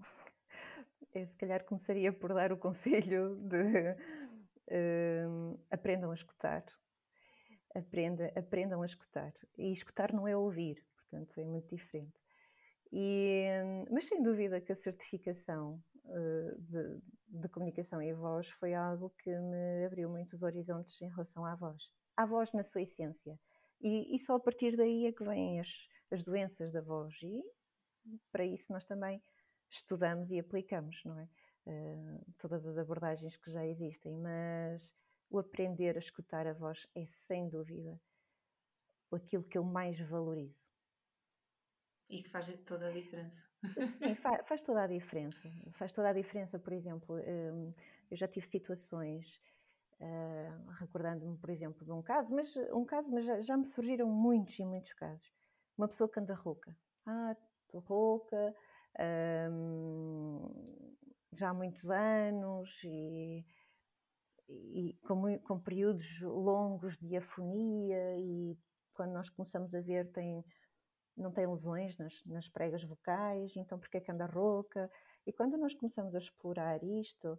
Eu se calhar começaria por dar o conselho de um, aprendam a escutar. Aprenda, aprendam a escutar. E escutar não é ouvir, portanto é muito diferente. E, mas sem dúvida que a certificação uh, de, de, comunicação e voz foi algo que me abriu muitos horizontes em relação à voz. À voz na sua essência. E, e só a partir daí é que vêm as, as doenças da voz. E para isso nós também estudamos e aplicamos, não é? Uh, todas as abordagens que já existem, mas o aprender a escutar a voz é sem dúvida aquilo que eu mais valorizo. E que faz toda a diferença. Sim, faz, faz, toda a diferença. Faz toda a diferença, por exemplo, hum, eu já tive situações Uh, recordando-me, por exemplo, de um caso, mas um caso, mas já, já, me surgiram muitos e muitos casos. Uma pessoa que anda rouca. Ah, estou rouca, um, já há muitos anos e, e com, com, períodos longos de afonia e quando nós começamos a ver tem não tem lesões nas, nas pregas vocais, então é que anda rouca? E quando nós começamos a explorar isto,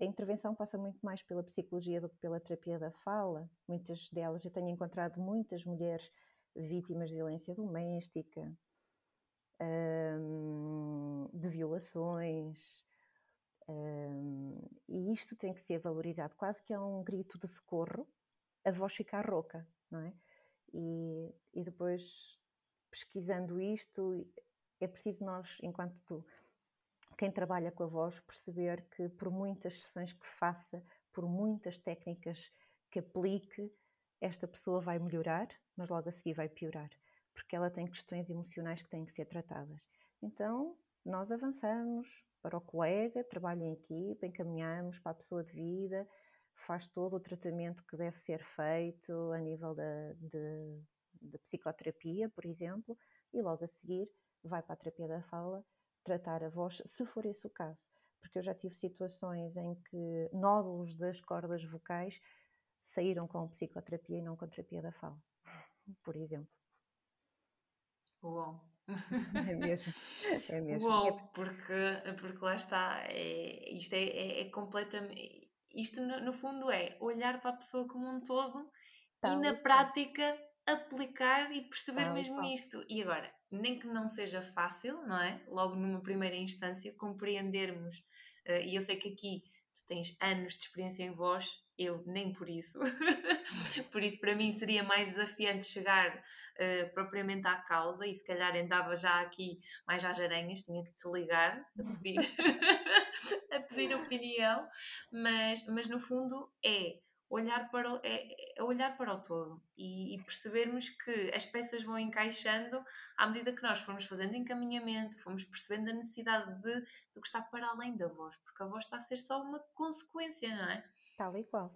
a intervenção passa muito mais pela psicologia do que pela terapia da fala. Muitas delas, eu tenho encontrado muitas mulheres vítimas de violência doméstica, de violações, e isto tem que ser valorizado. Quase que é um grito de socorro a voz ficar rouca, não é? E, e depois, pesquisando isto, é preciso nós, enquanto quem trabalha com a voz, perceber que por muitas sessões que faça, por muitas técnicas que aplique, esta pessoa vai melhorar, mas logo a seguir vai piorar, porque ela tem questões emocionais que têm que ser tratadas. Então, nós avançamos para o colega, trabalha em equipa, encaminhamos para a pessoa de vida, faz todo o tratamento que deve ser feito a nível da de, de psicoterapia, por exemplo, e logo a seguir vai para a terapia da fala tratar a voz, se for esse o caso. Porque eu já tive situações em que nódulos das cordas vocais saíram com psicoterapia e não com terapia da fala, por exemplo. Uau! É mesmo, é mesmo. Uau, é porque, porque lá está, é, isto é, é, é completamente. Isto no, no, fundo é olhar para a pessoa como um todo Tal e na prática aplicar e perceber Tal mesmo isto. E agora, nem que não seja fácil, não é? Logo numa primeira instância, compreendermos, uh, e eu sei que aqui tu tens anos de experiência em voz, eu nem por isso. por isso, para mim, seria mais desafiante chegar uh, propriamente à causa e se calhar andava já aqui mais às aranhas, tinha que te ligar a pedir, a pedir opinião, mas, mas no fundo é olhar para o, é, é olhar para o todo e, e, percebermos que as peças vão encaixando à medida que nós formos fazendo encaminhamento, fomos percebendo a necessidade de, do que está para além da voz, porque a voz está a ser só uma consequência, não é? Tal e qual,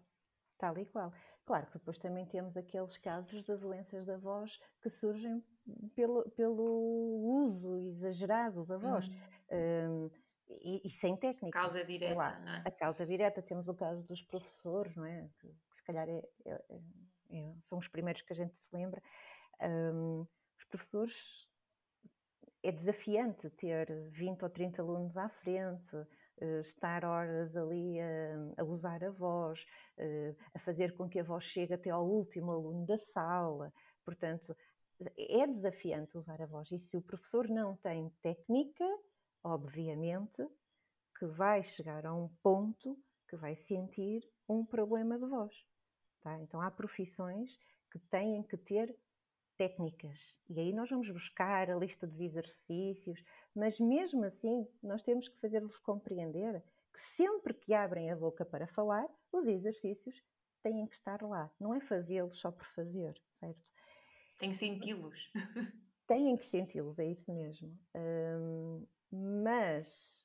tal e qual. Claro que depois também temos aqueles casos de doenças da voz que surgem pelo, pelo uso exagerado da voz. Hum. Um, e, e, sem técnica. Causa direta, lá, não é? A causa direta, temos o caso dos professores, não é? Que, que se calhar é, é, é, é, são os primeiros que a gente se lembra. Um, os professores, é desafiante ter 20 ou 30 alunos à frente, uh, estar horas ali a, a usar a voz, uh, a fazer com que a voz chegue até ao último aluno da sala. Portanto, é desafiante usar a voz. E se o professor não tem técnica, obviamente, que vai chegar a um ponto que vai sentir um problema de voz. Tá? Então há profissões que têm que ter técnicas. E aí nós vamos buscar a lista dos exercícios, mas mesmo assim nós temos que fazer-los compreender que sempre que abrem a boca para falar, os exercícios têm que estar lá. Não é fazê-los só por fazer, certo? Tem que senti-los. Têm que senti-los, é isso mesmo. Hum, mas,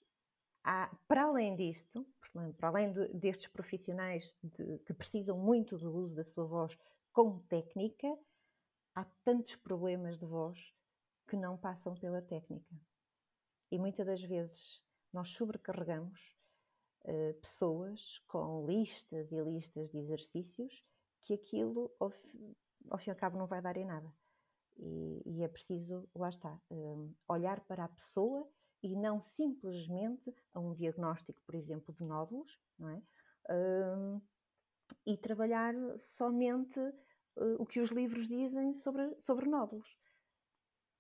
há, para além disto, para além de, destes profissionais de, que precisam muito do uso da sua voz com técnica, há tantos problemas de voz que não passam pela técnica. E muitas das vezes nós sobrecarregamos uh, pessoas com listas e listas de exercícios que aquilo, ao, ao fim e ao cabo, não vai dar em nada. E, e é preciso, lá está, um, olhar para a pessoa e não simplesmente a um diagnóstico, por exemplo, de nódulos, não é? Uh, e trabalhar somente uh, o que os livros dizem sobre, sobre nódulos.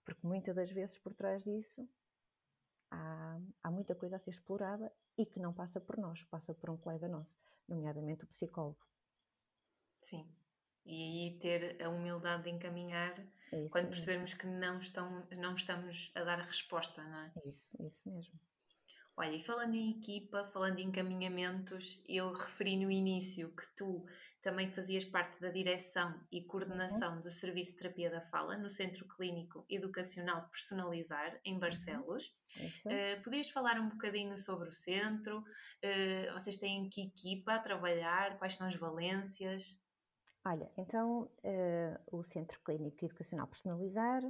Porque muitas das vezes por trás disso há, há muita coisa a ser explorada e que não passa por nós, passa por um colega nosso, nomeadamente o psicólogo. Sim, e aí ter a humildade de encaminhar é quando percebermos que não, estão, não estamos a dar a resposta, não é? É isso, é isso mesmo. Olha, e falando em equipa, falando em encaminhamentos, eu referi no início que tu também fazias parte da direção e Uhum. coordenação do Serviço de Terapia da Fala no Centro Clínico Educacional Personalizar, em Uhum. Barcelos. Isso. Uh, podias falar um bocadinho sobre o centro? Uh, vocês têm que equipa a trabalhar? Quais são as valências? Olha, então uh, o Centro Clínico Educacional Personalizar,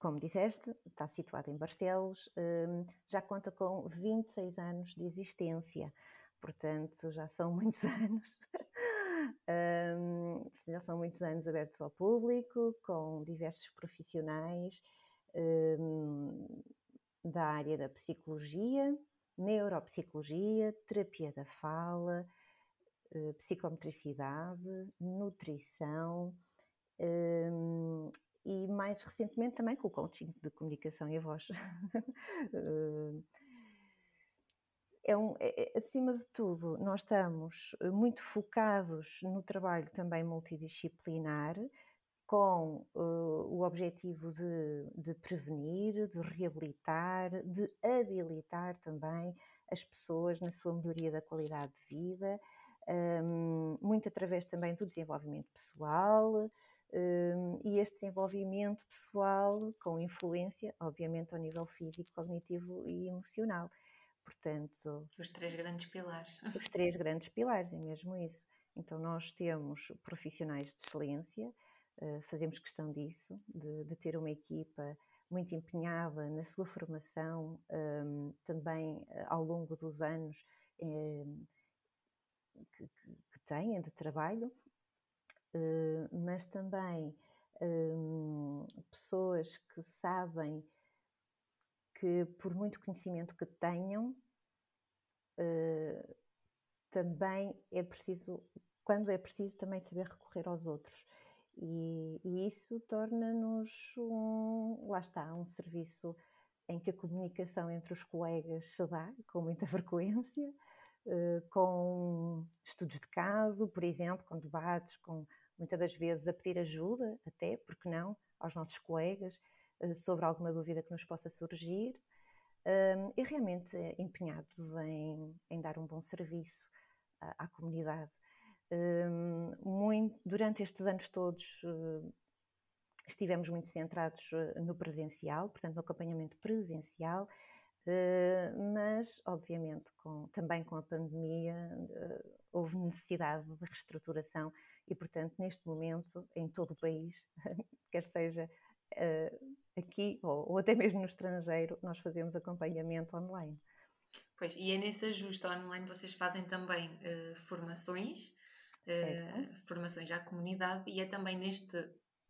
como disseste, está situado em Barcelos, um, já conta com 26 anos de existência, portanto já são muitos anos. um, já são muitos anos abertos ao público, com diversos profissionais da área da psicologia, neuropsicologia, terapia da fala, eh, psicometricidade, nutrição um, e mais recentemente também com o coaching de comunicação e a voz. é um, é, acima de tudo, nós estamos muito focados no trabalho também multidisciplinar, com uh, o objetivo de, de, prevenir, de reabilitar, de habilitar também as pessoas na sua melhoria da qualidade de vida, um, muito através também do desenvolvimento pessoal um, e este desenvolvimento pessoal com influência, obviamente, ao nível físico, cognitivo e emocional. Portanto, os três grandes pilares. Os três grandes pilares, é mesmo isso. Então, nós temos profissionais de excelência, uh, fazemos questão disso, de, de, ter uma equipa muito empenhada na sua formação, um, também uh, ao longo dos anos. Um, que, que, que têm de trabalho, uh, mas também um, pessoas que sabem que, por muito conhecimento que tenham, uh, também é preciso, quando é preciso, também saber recorrer aos outros. E, e isso torna-nos um, lá está, um serviço em que a comunicação entre os colegas se dá com muita frequência, com estudos de caso, por exemplo, com debates, com muitas das vezes a pedir ajuda, até, porque não, aos nossos colegas, uh, sobre alguma dúvida que nos possa surgir, e realmente empenhados em, em, dar um bom serviço à, à comunidade. muito, durante estes anos todos estivemos muito centrados no presencial, portanto, no acompanhamento presencial, mas, obviamente, com, também com a pandemia, uh, houve necessidade de reestruturação e, portanto, neste momento, em todo o país, quer seja uh, aqui ou, ou, até mesmo no estrangeiro, nós fazemos acompanhamento online. Pois, e é nesse ajuste online vocês fazem também formações, formações à comunidade, e é também neste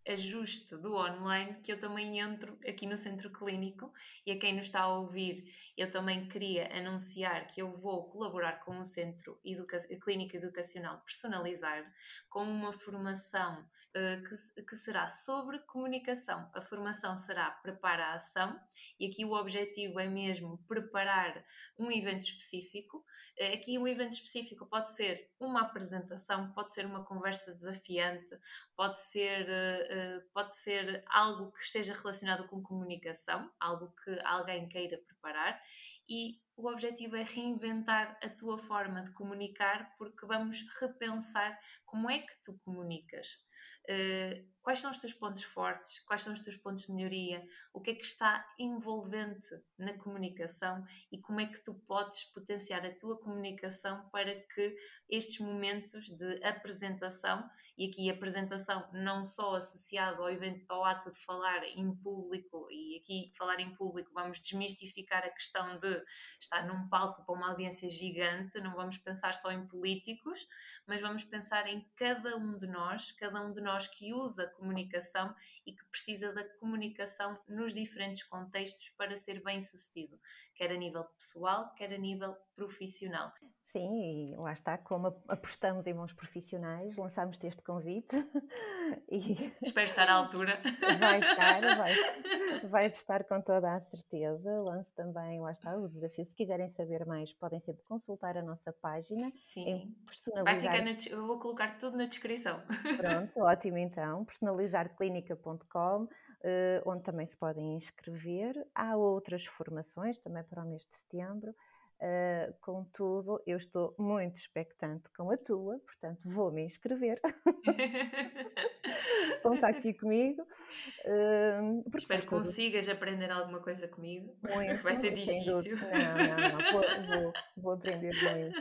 ajuste do online que eu também entro aqui no centro clínico e a quem nos está a ouvir eu também queria anunciar que eu vou colaborar com o Centro Educa Clínico Educacional Personalizar com uma formação uh, que, que será sobre comunicação. A formação será Prepara a Ação e aqui o objetivo é mesmo preparar um evento específico. Uh, aqui um evento específico pode ser uma apresentação, pode ser uma conversa desafiante, pode ser uh, pode ser algo que esteja relacionado com comunicação, algo que alguém queira preparar, e o objetivo é reinventar a tua forma de comunicar, porque vamos repensar como é que tu comunicas. Uh, quais são os teus pontos fortes? Quais são os teus pontos de melhoria? O que é que está envolvente na comunicação e como é que tu podes potenciar a tua comunicação para que estes momentos de apresentação, e aqui apresentação não só associado ao, evento, ao ato de falar em público, e aqui falar em público vamos desmistificar a questão de estar num palco para uma audiência gigante, não vamos pensar só em políticos, mas vamos pensar em cada um de nós, cada um de nós que usa comunicação e que precisa da comunicação nos diferentes contextos para ser bem sucedido, quer a nível pessoal, quer a nível profissional. Sim, e lá está, como apostamos em bons profissionais, lançámos este convite e... Espero estar à altura. Vai estar, vai, vai estar com toda a certeza. Lance também, lá está, o desafio. Se quiserem saber mais, podem sempre consultar a nossa página. Sim, vai ficar na, eu vou colocar tudo na descrição. Pronto, ótimo então. Personalizarclínica.com Uh, onde também se podem inscrever. Há outras formações também para o mês de setembro, Uh, contudo, eu estou muito expectante com a tua, portanto vou me inscrever. Conta aqui comigo. Uh, Espero que consigas aprender alguma coisa comigo. Muito, Vai ser difícil. Não, não, não. Vou, vou, vou aprender muito.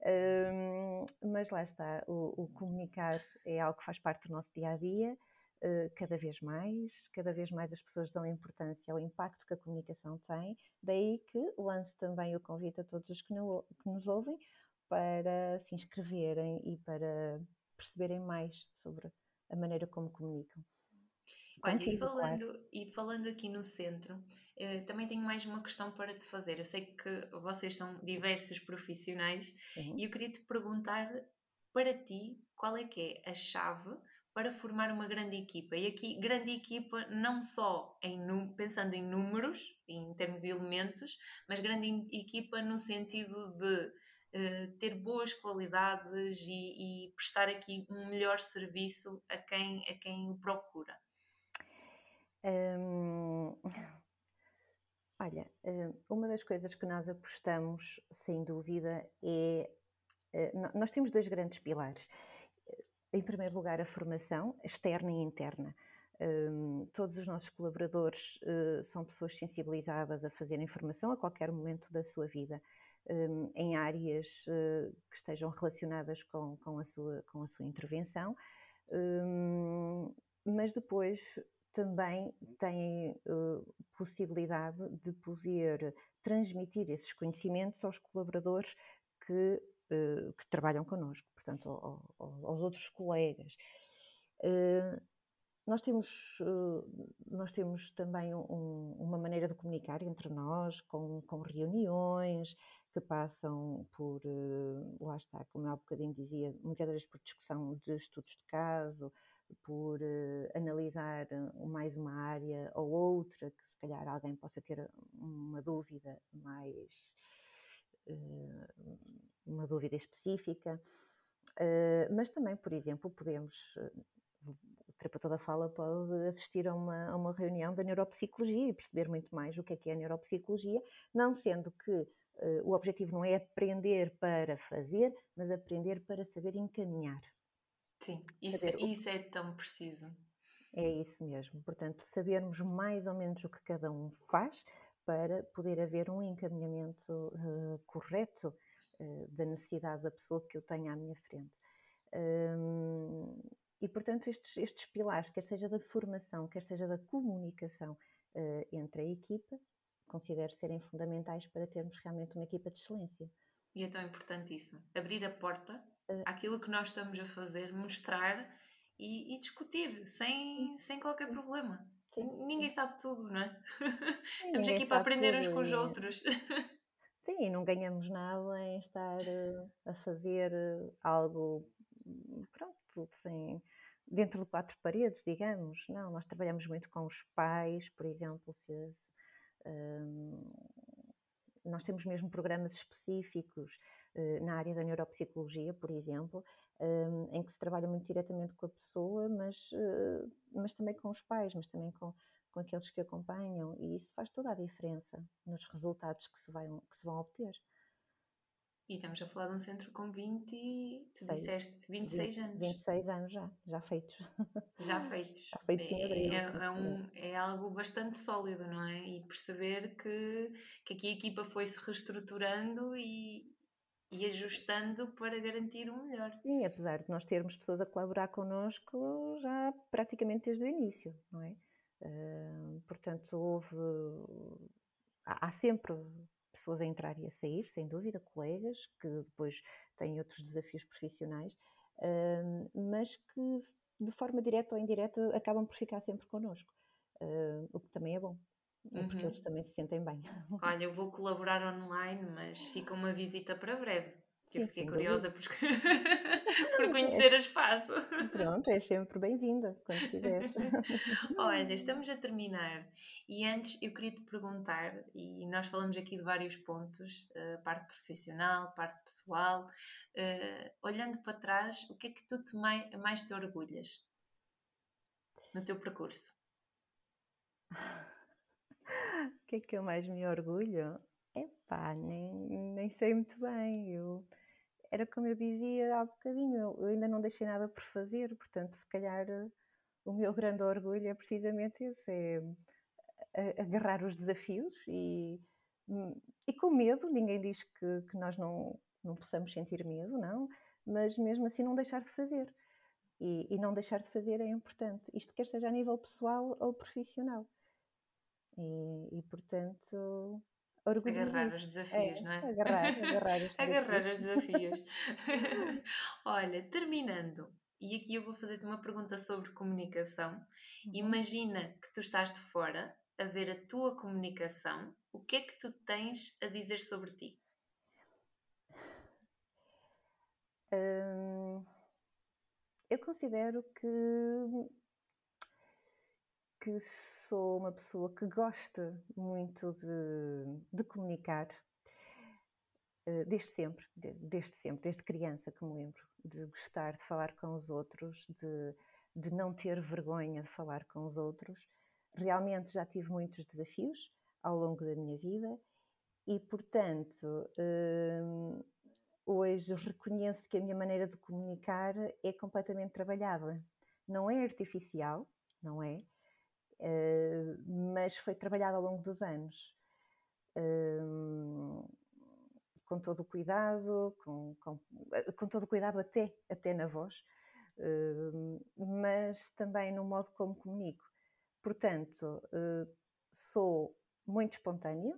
Uh, mas lá está, o, o, comunicar é algo que faz parte do nosso dia a dia. Uh, cada vez mais, cada vez mais as pessoas dão importância ao impacto que a comunicação tem, daí que lanço também o convite a todos os que, no, que nos ouvem para se inscreverem e para perceberem mais sobre a maneira como comunicam. Olha, e falando, e falando aqui no centro, eh, também tenho mais uma questão para te fazer. Eu sei que vocês são diversos profissionais e eu queria te perguntar para ti qual é que é a chave para formar uma grande equipa. E aqui, grande equipa, não só em, pensando em números, em termos de elementos, mas grande equipa no sentido de uh, ter boas qualidades e, e, prestar aqui um melhor serviço a quem, a quem o procura. Hum, olha, hum, uma das coisas que nós apostamos, sem dúvida, é. Eh, nós temos dois grandes pilares em primeiro lugar, a formação externa e interna. Um, todos os nossos colaboradores uh, são pessoas sensibilizadas a fazerem formação a qualquer momento da sua vida, um, em áreas uh, que estejam relacionadas com, com, a, sua, com a sua intervenção, um, mas depois também têm uh, possibilidade de poder transmitir esses conhecimentos aos colaboradores que, que trabalham connosco portanto, ao, ao, aos outros colegas. Uh, nós temos, uh, nós temos também um, uma maneira de comunicar entre nós, com, com reuniões que passam por, lá está, como eu há bocadinho dizia, muitas vezes por discussão de estudos de caso, por analisar mais uma área ou outra, que se calhar alguém possa ter uma dúvida mais, uma dúvida específica. Uh, mas também, por exemplo, podemos, eh, o terapeuta da fala pode assistir a uma, a uma reunião da neuropsicologia e perceber muito mais o que é que é a neuropsicologia, não sendo que o objetivo não é aprender para fazer, mas aprender para saber encaminhar. Sim, isso, saber, isso é tão preciso. É isso mesmo. Portanto, sabermos mais ou menos o que cada um faz para poder haver um encaminhamento uh, correto eh, da necessidade da pessoa que eu tenho à minha frente. e, portanto, estes, estes pilares, quer seja da formação, quer seja da comunicação uh, entre a equipa, considero serem fundamentais para termos realmente uma equipa de excelência. E é tão importante isso, abrir a porta uh, àquilo que nós estamos a fazer, mostrar e, e discutir, sem, sem qualquer problema. Sim. Ninguém sabe tudo, não é? Estamos aqui para aprender uns com os outros. Sim, e não ganhamos nada em estar uh, a fazer uh, algo, hum, pronto, sem, dentro de quatro paredes, digamos. Não, nós trabalhamos muito com os pais, por exemplo, se, um, nós temos mesmo programas específicos na área da neuropsicologia, por exemplo, um, em que se trabalha muito diretamente com a pessoa, mas, mas também com os pais, mas também com com aqueles que acompanham, e isso faz toda a diferença nos resultados que se, vai, que se vão obter. E estamos a falar de um centro com 20, tu Seis. disseste 26 20, anos. 26 anos já, já feitos. Já feitos. Já feitos em abril. É, é, um, é, algo bastante sólido, não é? E perceber que, que aqui a equipa foi se reestruturando e, e ajustando para garantir o melhor. Sim, apesar de nós termos pessoas a colaborar connosco já praticamente desde o início, não é? portanto, houve. Há, há sempre pessoas a entrar e a sair, sem dúvida, colegas que depois têm outros desafios profissionais, uh, mas que de forma direta ou indireta acabam por ficar sempre connosco, uh, o que também é bom. É porque uhum. eles também se sentem bem. Olha, eu vou colaborar online, mas fica uma visita para breve. Que eu fiquei curiosa por, por é. conhecer o espaço. Pronto, é sempre bem-vinda, quando quiser. Olha, estamos a terminar e antes eu queria te perguntar, e nós falamos aqui de vários pontos, uh, parte profissional, parte pessoal, uh, olhando para trás, o que é que tu te mais, mais te orgulhas no teu percurso? O que é que eu mais me orgulho? Epá, nem, nem sei muito bem. Eu, era como eu dizia há bocadinho, eu ainda não deixei nada por fazer, portanto, se calhar o meu grande orgulho é precisamente esse, é agarrar os desafios e, e com medo, ninguém diz que, que nós não, não possamos sentir medo, não, mas mesmo assim não deixar de fazer. E, e, não deixar de fazer é importante. Isto quer seja a nível pessoal ou profissional. E, e portanto, orgulho Agarrar os desafios, é, não é? Agarrar, agarrar os desafios. agarrar os desafios. Olha, terminando, e aqui eu vou fazer-te uma pergunta sobre comunicação. Uhum. Imagina que tu estás de fora a ver a tua comunicação, o que é que tu tens a dizer sobre ti? Hum, eu considero que, que sou uma pessoa que gosta muito de, de comunicar, eh, desde sempre, desde sempre, desde criança que me lembro, de gostar de falar com os outros, de, de não ter vergonha de falar com os outros. Realmente já tive muitos desafios ao longo da minha vida e, portanto, hum, hoje reconheço que a minha maneira de comunicar é completamente trabalhada. Não é artificial, não é, uh, mas foi trabalhada ao longo dos anos. Uh, com todo o cuidado, com, com, com, todo o cuidado até, até na voz, mas também no modo como comunico. Portanto, sou muito espontânea,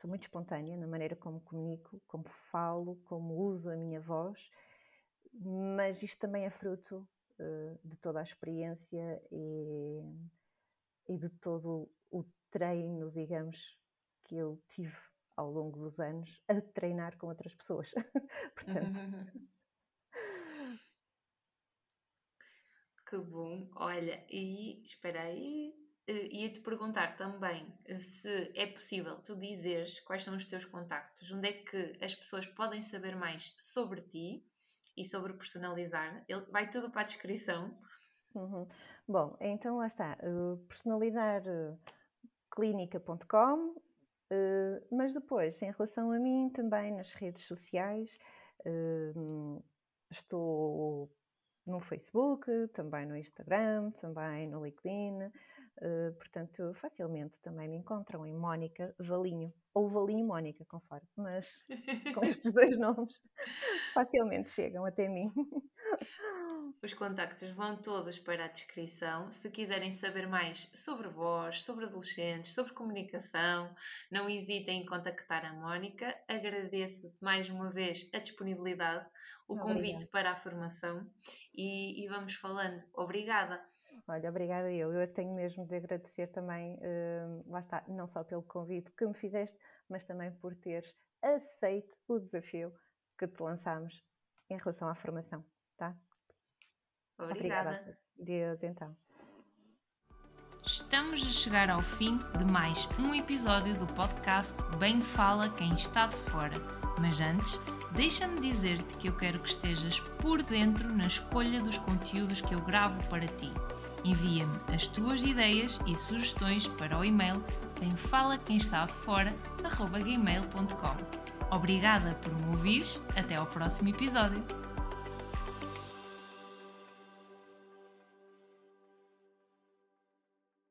sou muito espontânea na maneira como comunico, como falo, como uso a minha voz, mas isto também é fruto de toda a experiência e, e, de todo o treino, digamos, que eu tive ao longo dos anos a treinar com outras pessoas. Portanto. Que bom. Olha, e espera aí, uh, ia-te perguntar também eh, se é possível tu dizeres quais são os teus contactos, onde é que as pessoas podem saber mais sobre ti e sobre personalizar. Ele, vai tudo para a descrição. Uhum. Bom, então lá está. Uh, personalizar clínica.com, uh, mas depois, em relação a mim, também nas redes sociais, estou no Facebook, também no Instagram, também no LinkedIn, Uh, portanto, facilmente também me encontram em Mónica Valinho, ou Valinho Mónica, conforme, mas com estes dois nomes facilmente chegam até mim. Os contactos vão todos para a descrição. Se quiserem saber mais sobre vós, sobre adolescentes, sobre comunicação, não hesitem em contactar a Mónica. Agradeço-te mais uma vez a disponibilidade, o convite Obrigada. para a formação e, e vamos falando. Obrigada. Olha, obrigada eu. Eu tenho mesmo de agradecer também, uh, lá está, não só pelo convite que me fizeste, mas também por teres aceito o desafio que te lançámos em relação à formação, tá? Obrigada. Obrigada. Deus, então. Estamos a chegar ao fim de mais um episódio do podcast Bem Fala Quem Está de Fora. Mas antes, deixa-me dizer-te que eu quero que estejas por dentro na escolha dos conteúdos que eu gravo para ti. Envia-me as tuas ideias e sugestões para o e-mail quem fala quem está fora. Obrigada por me ouvires, até ao próximo episódio.